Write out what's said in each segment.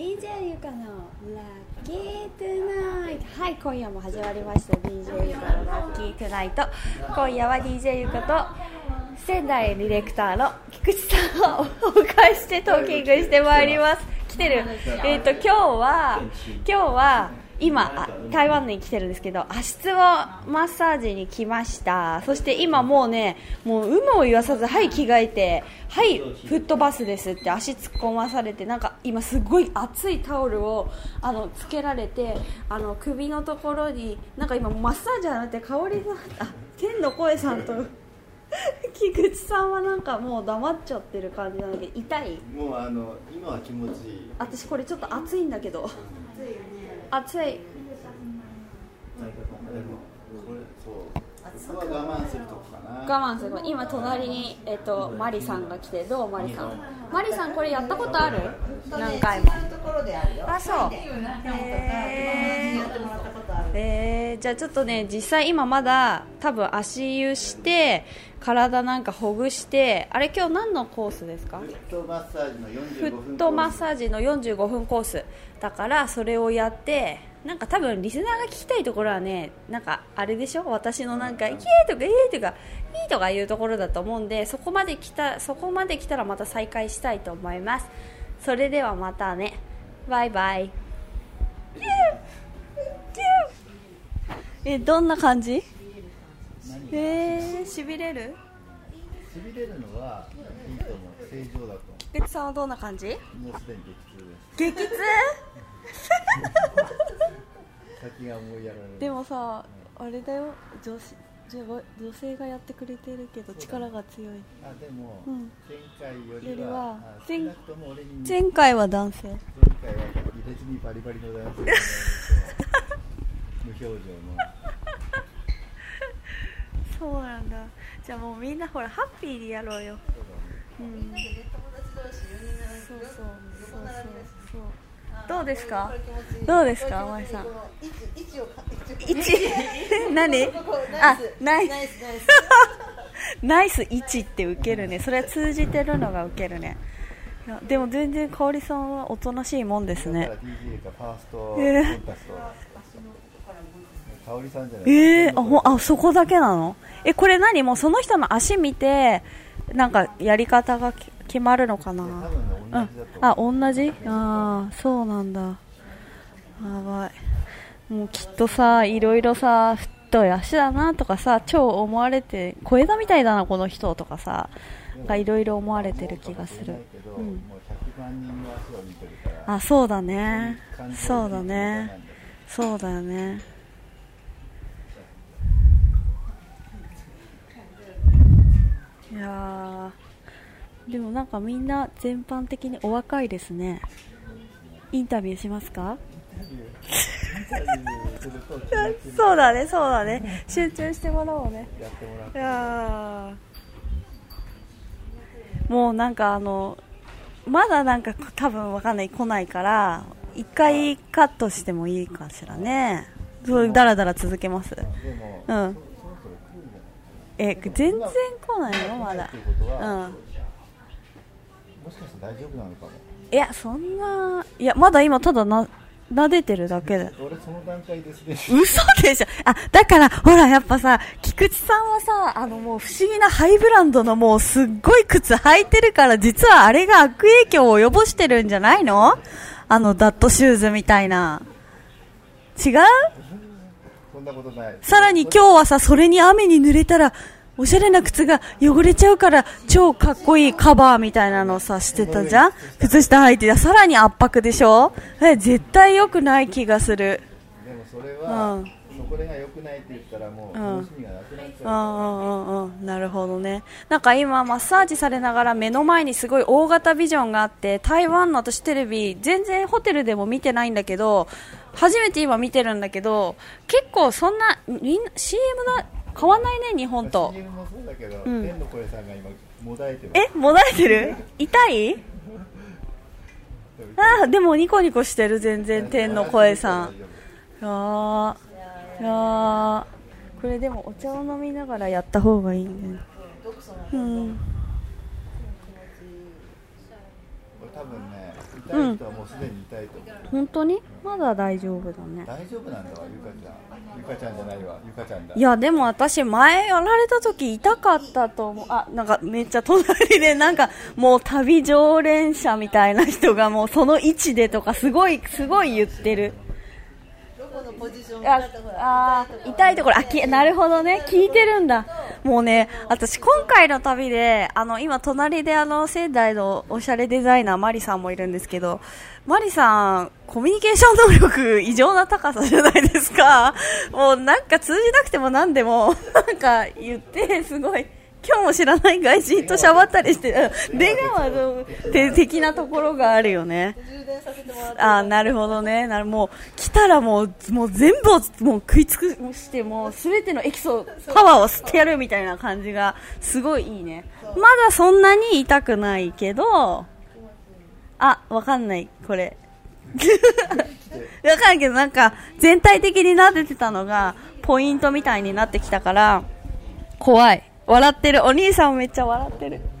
DJ ゆかのラッキートゥナイト。はい今夜も始まりました。DJ ゆかのラッキートゥナイト。今夜は DJ ゆかと仙台ディレクターの菊池さんをお迎えしてトーキングしてまいります。来てる。えっ、と今日は今日は今あ台湾に来てるんですけど足つぼマッサージに来ました。そして今もうねもう有無を言わさずはい着替えてはいフットバスですって足突っ込まされてなんか今すごい熱いタオルをあのつけられてあの首のところになんか今マッサージじゃなくて香りがあ天の声さんと 菊池さんはなんかもう黙っちゃってる感じなんだけど痛い。もうあの今は気持ちいい。私これちょっと熱いんだけど。熱いでもこれそう。ここは我慢するとこかな。我慢する。今隣に、えっとマリさんが来てどうマリさん？マリさんこれやったことある？何回も。あそう。へやってもらったことある。えー、じゃあちょっとね実際今まだ多分足湯して体なんかほぐしてあれ今日何のコースですか？フットマッサージのフ45分ットマッサージの45分コースだからそれをやってなんか多分リスナーが聞きたいところはねなんかあれでしょ？私のなんか「イエー!」とか「えー!」とか「いい!」とかいうところだと思うんでそこまで来たそこまで来たらまた再開したいと思いますそれではまたねバイバイえどんな感じ？えー、しびれる？しびれるのはいいと思う。正常だと思菊池さんはどんな感じ？うもうすでに激痛です。激痛？先が思いやられる。でもさあれだよ。女子女女性がやってくれてるけど力が強い。あでも、うん。前回よよりは前回は男性。前回はにバリバリの男性が無表情のそうなんだ。じゃあもうみんなほらハッピーにやろうよ。うん友達同士4人並びそうそうそう横並びですそう。どうですか？どうですか？これ気持ちいい。甘井さんこの位置位置をか位置何あナイスナイス。ナイスナイス。ナイス位置って受けるね。それは通じてるのが受けるね。いやでも全然香織さんはおとなしいもんですね。えー。コンタクト。香織さんじゃない。えー、あほあそこだけなの？えこれ何？もうその人の足見てなんかやり方がき決まるのかな？ねう。ん。あ同じ？ああそうなんだ。やばい。もうきっとさいろいろさ太い足だなとかさ超思われて小枝みたいだなこの人とかさがいろいろ思われてる気がする。うん。もう100万人の足を見てるから。あそうだね。そうだにね。そうだよねいやーでもなんかみんな全般的にお若いですね。インタビューしますか？そうだねそうだね。集中してもらおうね。いてやー。もうなんかあのまだなんか多分わかんない来ないから一回カットしてもいいかしらね。そうだらだら続けます。うんそろそろ来るんじゃないえ全然来ないの？まだ。うん。もしかし大丈夫なのかも。いやそんないやまだ今ただな撫でてるだけで俺その段階ですね。嘘でしょ？あ、だから、ほら、やっぱさ、菊池さんはさ、あのもう不思議なハイブランドのもうすっごい靴履いてるから、実はあれが悪影響を及ぼしてるんじゃないの？あのダットシューズみたいな。違う？そんなことないさらに今日はさ、それに雨に濡れたら、おしゃれな靴が汚れちゃうから、超かっこいいカバーみたいなのさ、してたじゃん？靴下履いてた。さらに圧迫でしょ？え、絶対良くない気がする。でもそれは、うんそこれが良くないって言ったらもううん。楽しみがなくなっちうんゃう、うんうんうん。なるほどね。なんか今マッサージされながら目の前にすごい大型ビジョンがあって台湾の私テレビ全然ホテルでも見てないんだけど初めて今見てるんだけど結構そんなみんな CM だ変わんないね日本と。CM もそうだけど、ん。天の声さんが今もだえてますえもだえてる？痛い？あーでもニコニコしてる全然天の声さん。大丈いやこれでもお茶を飲みながらやった方がいいね。うん。多分ね痛痛い人はもうすでに痛いと思う、本当に？まだ大丈夫だね。大丈夫なんだわゆかちゃん。ゆかちゃんじゃないわゆかちゃんだ。いやでも私前やられた時痛かったと思う。あなんかめっちゃ隣でなんかもう旅常連者みたいな人がもうその位置でとかすごいすごい言ってるのポジションああ痛いところ。あきなるほどね。聞いてるんだ。もうね私今回の旅であの今隣であの仙台のおしゃれデザイナーマリさんもいるんですけどマリさんコミュニケーション能力異常な高さじゃないですか。もうなんか通じなくても何でも なんか言ってすごい。今日も知らない外人としゃばったりしてうん出川のて的なところがあるよね。充電させてもらってあーなるほどね。なるもう来たらもうもう全部をもう食い尽くしてもう全てのエキソパワーを吸ってやるみたいな感じがすごいいいね。まだそんなに痛くないけどあわかんないこれ。わかんないけどなんか全体的に撫でてたのがポイントみたいになってきたから怖い笑ってる。お兄さんもめっちゃ笑ってる。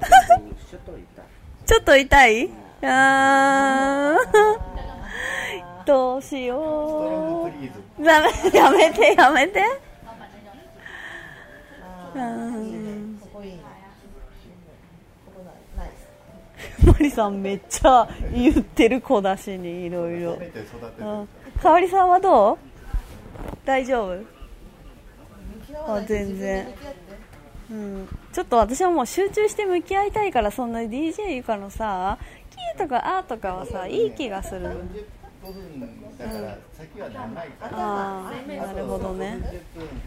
ちょっと痛い？あー。どうしよう。ダメやめてやめて。うんここいいねここないナイスマリさんめっちゃ言ってる子だしにいろいろ。かおりさんはどう？大丈夫？あ全然。うん、ちょっと私はもう集中して向き合いたいからそんな DJ ゆかのさ「キー」とか「あ」とかはさいい気がする45分だから先は長いからうんああなるほどね。40分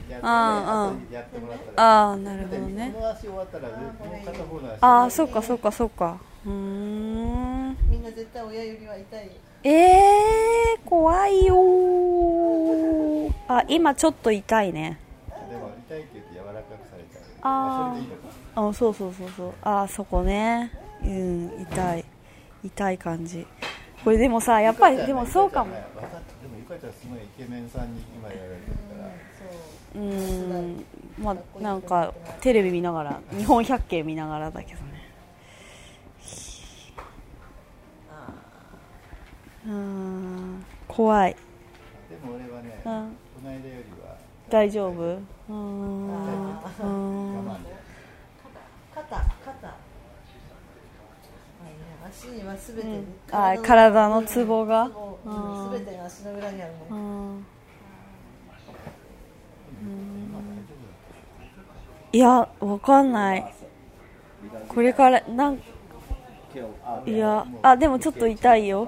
やってあやってもらったらああなるほどね。この足終わったらもう片方の足ああそっかそっかそっか。うん。みんな絶対親指は痛いよえー、怖いよーあ今ちょっと痛いね。でも痛いって言ってあー。まそれでいいのかあそうそうそうそう。あそこね。うん痛い。痛い感じ。これでもさやっぱりでもそうかも。でもゆかちゃんすごいイケメンさんに今やられてるから。そうん。まあなんかテレビ見ながら日本百景見ながらだけどね。うー。ん。怖い。でも俺はねうん。この間よりは大丈夫？うーん。うー我ん慢肩。肩。足にはすべて、うんあ体のツボがすべてが足の裏にあるうもんんいやわかんないこれからなんいやあでもちょっと痛いよ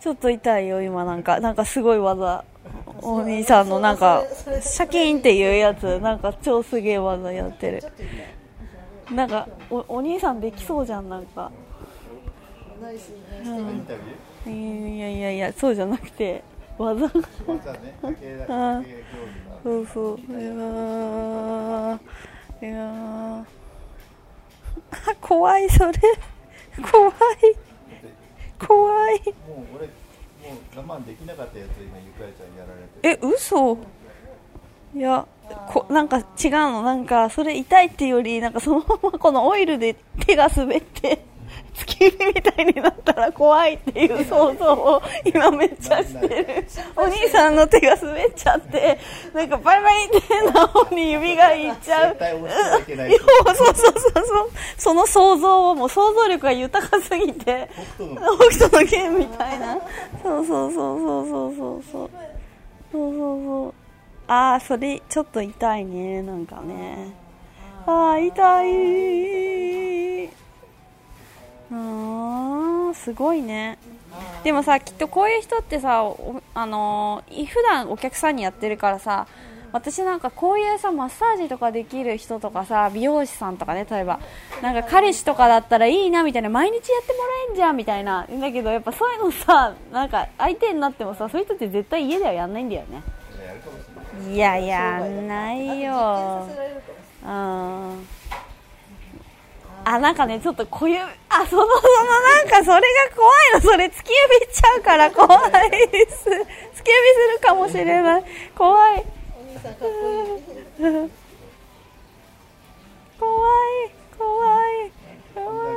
ちょっと痛いよ今なんかなんかすごい技お兄さんのなんかシャキーンっていうやつなんか超すげえ技やってる。なんかおお兄さんできそうじゃんなんか。ナイスナイスインタビュー？いやいやいやそうじゃなくて技が。そうそう。いやー。いやー。怖いそれ。怖い。怖い。もう俺もう我慢できなかったやつ今ゆかりちゃんやられてる。え嘘？いやこなんか違うの。なんかそれ痛いっていうよりなんかそのままこのオイルで手が滑ってみたいになったら怖いっていう想像を今めっちゃしてるお兄さんの手が滑っちゃってなんかバリバリって変な方に指がいっちゃうそうそうそうそうその。想像をもう想像力が豊かすぎて北斗の剣みたいなそうそうそうそうそうそうそうそうそうそうああそれちょっと痛いねなんかねああ痛いうーんすごいね。でもさきっとこういう人ってさおあのー普段お客さんにやってるからさ私なんかこういうさマッサージとかできる人とかさ美容師さんとかね例えば。なんか彼氏とかだったらいいなみたいな毎日やってもらえんじゃんみたいな。だけどやっぱそういうのさなんか相手になってもさそういう人って絶対家ではやんないんだよね。いい。ややんないよあ、なんかね、ちょっとこういう、あ、その、そのなんかそれが怖いの、それ突き指しちゃうから怖いです。突き指するかもしれない。怖い。怖い、怖い、怖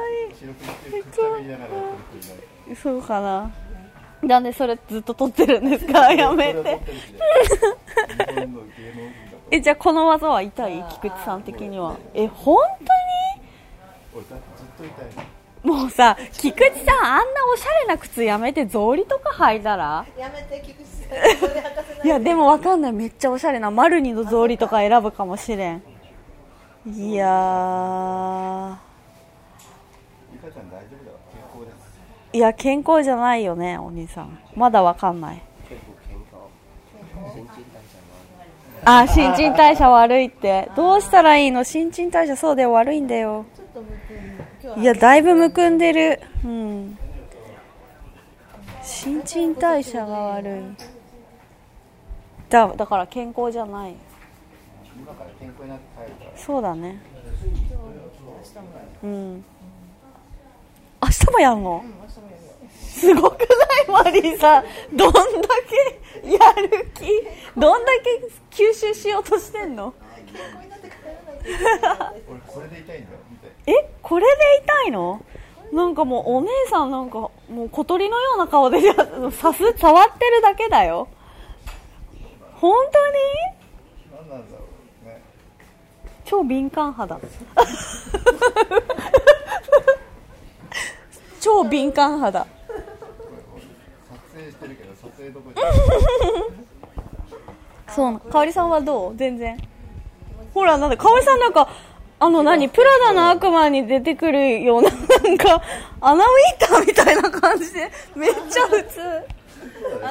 い。そうかな。なんでそれずっと撮ってるんですか？やめて。えじゃあこの技は痛い？菊池さん的には。え本当に？もうさ菊池さんあんなおしゃれな靴やめて草履とか履いたら？やめて菊池さん。いいやでもわかんない。めっちゃおしゃれなマルニの草履とか選ぶかもしれん。いやー。いや健康じゃないよねお兄さん。まだわかんない。あ新陳代謝悪いって。どうしたらいいの？新陳代謝そうだよ悪いんだよ。ちょっいやだいぶむくんでる。うん。新陳代謝が悪い。だだから健康じゃない。そうだね。うん。明日もやんの？すごくないマリーさん。どんだけやる気？どんだけ吸収しようとしてんの？俺これで痛いんだよ。えこれで痛いの？なんかもうお姉さんなんかもう小鳥のような顔でやさす触ってるだけだよ。本当に？何なんだろうね。超敏感肌。超敏感肌。撮影してるけど撮影どこそうかおりさんはどう？全然。ほらなんでかおりさんなんかあの何？プラダの悪魔に出てくるような なんかアナウィーターみたいな感じでめっちゃ普通。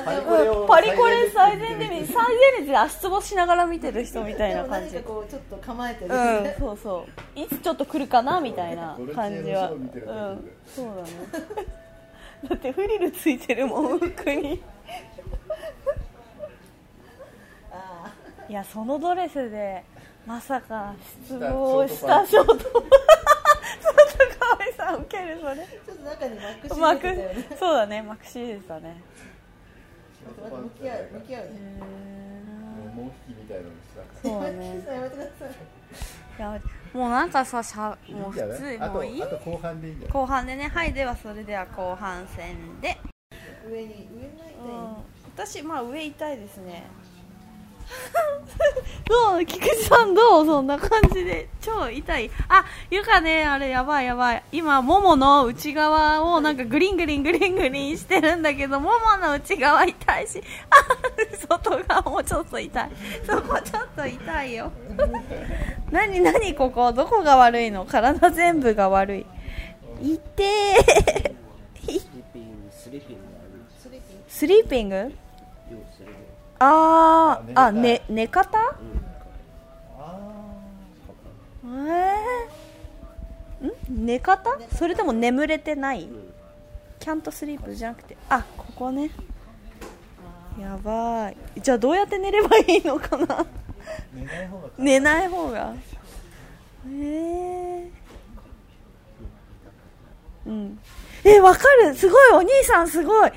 パリコレをパリコレ最前で見最前列で足つぼしながら見てる人みたいな感じ。かこうちょっと構えてる、うんそうそう。いつちょっと来るかなみたいな感じは。うんそうだね だってフリルついてるもん服に。あいやそのドレスでまさか失望をしたショートちょっとかわいさんウケるそれーちょっと中にマックシー出てたよね。そうだねマクシーでしたね。また向き合う向き合うね。もうモンキー。みたいなのにしたそうね。やめてくださいいやもうなんかさしゃもう普通もういい？あと後半でいいんじゃない？後半でね。はいではそれでは後半戦で。上に上にないうん。私まあ上痛いですね どう？菊池さんどう？そんな感じで。超痛い。あゆかねあれやばいやばい。今ももの内側をなんかグリングリングリングリンしてるんだけどももの内側痛いし。あ外側もちょっと痛い。そこちょっと痛いよ。何何ここ？どこが悪いの？体全部が悪い。痛え。スリーピングああーあ、寝ね、寝方？あえー、ん？寝方？それとも眠れてない？キャントスリープじゃなくて。あここね。やばい。じゃあどうやって寝ればいいのかな？ー寝ない方が寝ない方が。えー、うん。えわかる。すごい。お兄さんすごい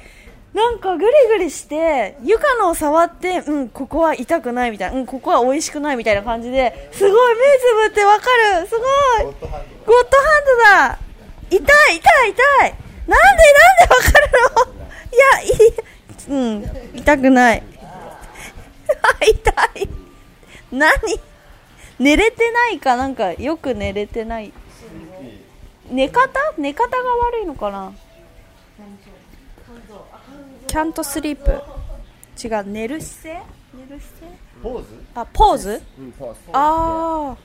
なんかグリグリしてゆかのを触ってうんここは痛くないみたいなうんここは美味しくないみたいな感じですごい目つぶってわかる。すごい。ゴッドハンゴッドハンドだ。痛い痛い痛い。なんでなんでわかるの？いやいい。うん。痛くない。痛い。何？寝れてないか？なんかよく寝れてない。寝方？寝方が悪いのかな？キャントスリープ。違う寝る姿勢？寝る姿勢？ドポーズ？あポーズ？ああ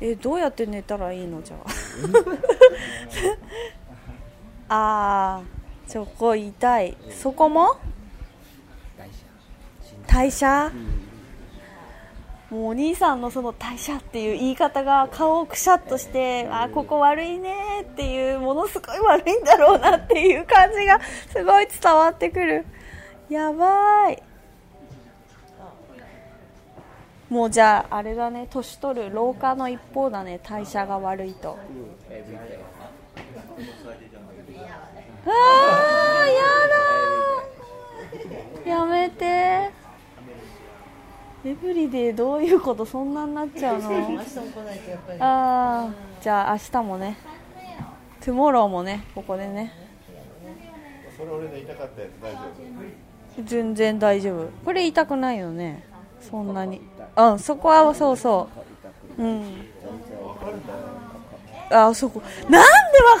えどうやって寝たらいいの？じゃあ。あーそこ痛い。そこも？代謝もうお兄さんのその代謝っていう言い方が顔をくしゃっとしてあここ悪いねっていうものすごい悪いんだろうなっていう感じがすごい伝わってくる。やばい。もうじゃああれだね年取る老化の一方だね代謝が悪いと。あーやだやめてエブリデイどういうことそんなになっちゃうの？明日も来ないとやっぱり。ああじゃあ明日もね。トゥモローもねここでね。これ俺の痛かったやつ大丈全然大丈夫。これ痛くないよね。そんなに。うんそこはそうそう。うん。あそこ。なんでわ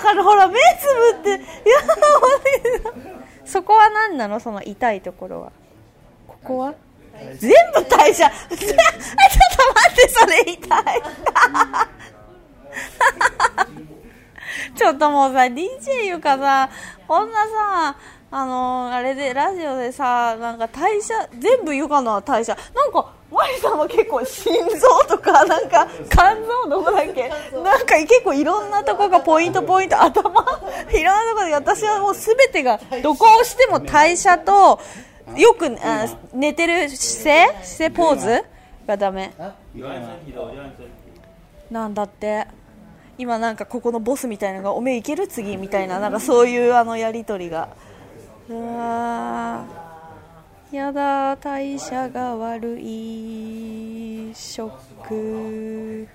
かる？ほら目つぶって。いや そこは何なの？その痛いところは。ここは？全部代謝 ちょっと待ってそれ痛い ちょっともうさ DJ ゆかさこんなさあのーあれでラジオでさなんか代謝全部ゆかのは代謝なんかマリさんは結構心臓とかなんか肝臓どこだっけ？なんか結構いろんなとこがポイントポイント頭いろんなとこで私はもうすべてがどこをしても代謝とよくあ寝てる姿勢？姿勢ポーズ？がダメ。なんだって。今なんかここのボスみたいなのがおめえいける？次みたいな。なんかそういうあのやり取りが。うわやだ代謝が悪いショック。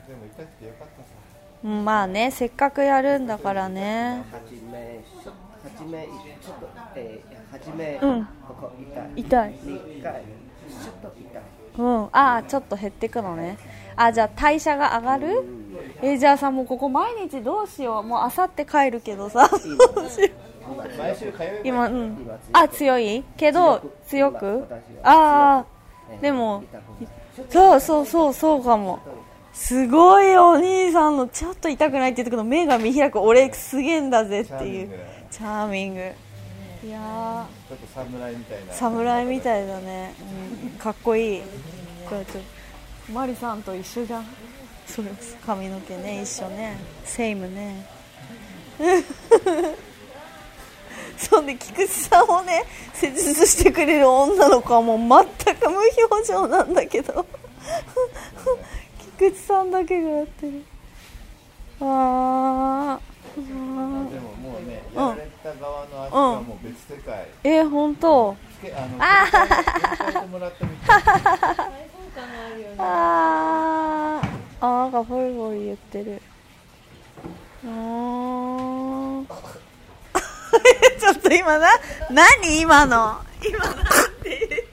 まあねせっかくやるんだからね、え、はじめ、うん。ここ痛い。痛い。二回、ちょっと痛い。うん。ああちょっと減ってくのね。あじゃあ代謝が上がる？えじゃあさもうここ毎日どうしよう。もうあさって帰るけどさ。今うん。あ強い？けど強く？ああでもそうそうそうそうかも。すごいお兄さんのちょっと痛くないって言ったけど目が見開く。俺すげえんだぜっていう。チャーミングいやちょっと侍みたいな。ー侍みたいだね、うん、かっこいい。これちょ。っとマリさんと一緒じゃん。そうです髪の毛ね。一緒ね。セイムね。そんで菊池さんをね施術してくれる女の子はもう全く無表情なんだけど。菊池さんだけがやってる。あー。うでんももうねやられた側の足はもう別世界。えー、本当。あのああーあなんかボリボリ言ってる。うー。ん ちょっと今な何今の？今なんて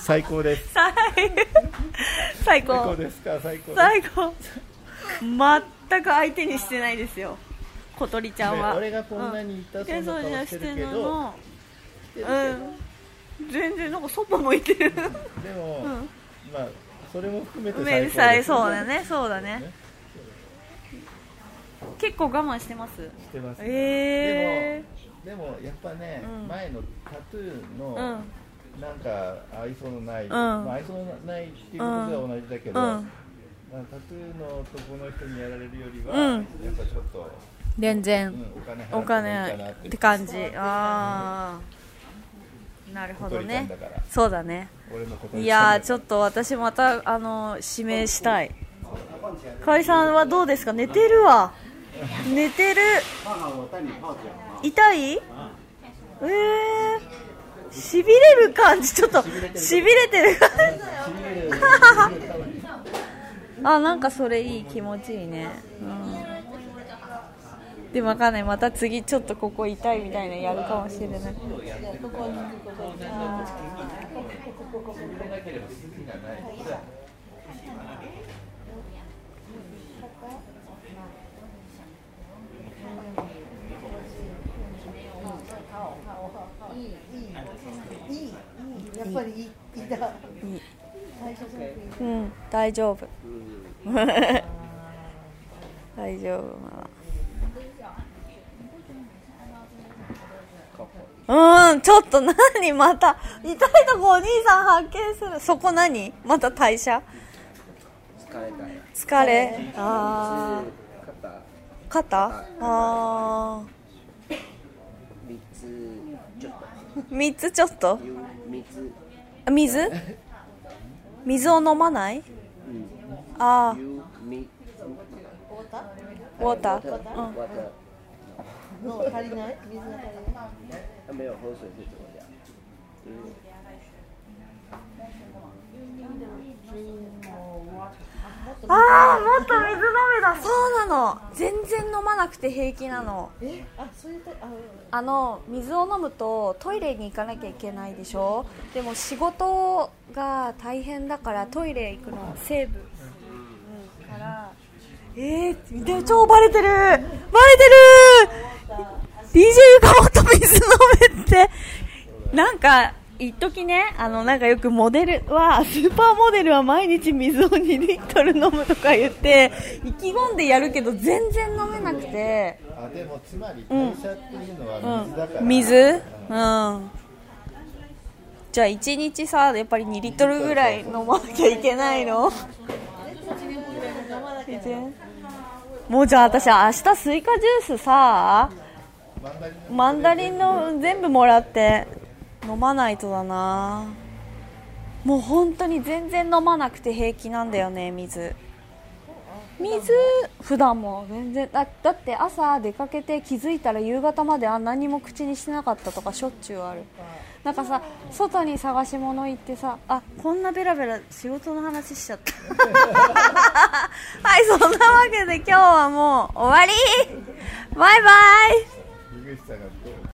最高です。最最最高高です。か最高。最高全く相手にしてないですよ。小鳥ちゃんは、ね俺がこんなに痛そうな顔してるけど。うん。うん全然なんかそば向いてる。でも、うん。まあそれも含めて最高ですさいそうだね。そうだね。ね。結構我慢してます？してます、えでもでもやっぱね、うん。前のタトゥーの、ー、うん。なんか愛想のない、ん。まあ、愛想のないっていうことは同じだけど、うん。まあタトゥーの男の人にやられるよりは、うん。やっぱちょっと、全然、うん、お金お払ってって。って感じ。ああなるほどね。そうだね。いやーちょっと私またあの指名したい。河合さんはどうですか？寝てるわ。寝てる。痛い？えー、しびれる感じ。ちょっとしびれてる感じあなんかそれいい気持ちいいね。うん。でもわかんない。また次ちょっとここ痛いみたいなやるかもしれない。あいいいいやっぱりいいいいだいいうん大丈夫。大丈夫。うんちょっと何？また痛いとこお兄さん発見する。そこ何？また代謝？疲れた。よ。疲れあ肩、ー肩？あ三つ、ちょっと。ー3つちょっと？水？水を飲まない？うん。ああ。ウォーター、うん、わた、の足りない？水？ああもっと水飲めだ。そうなの。全然飲まなくて平気なの。え？あそういうとあうん。あの水を飲むとトイレに行かなきゃいけないでしょ？でも仕事が大変だからトイレ行くのセーブ、うん、からえー、見て超バレてる。バレてる。DJ ゆかもっと水飲めって。なんか一時ねあのなんかよくモデルはスーパーモデルは毎日水を2リットル飲むとか言って意気込んでやるけど全然飲めなくて。あでもつまり代謝っていうのは水だから、うん、水？うんじゃあ1日さやっぱり2リットルぐらい飲まなきゃいけないの？もうじゃあ私明日スイカジュースさマンダリンの全部もらって飲まないとだな。もう本当に全然飲まなくて平気なんだよね水。水普段も。全然。だだって朝出かけて気づいたら夕方まであ何も口にしてなかったとかしょっちゅうある。なんかさ外に探し物行ってさあこんなベラベラ仕事の話しちゃった。はいそんなわけで今日はもう終わり。バイバイ。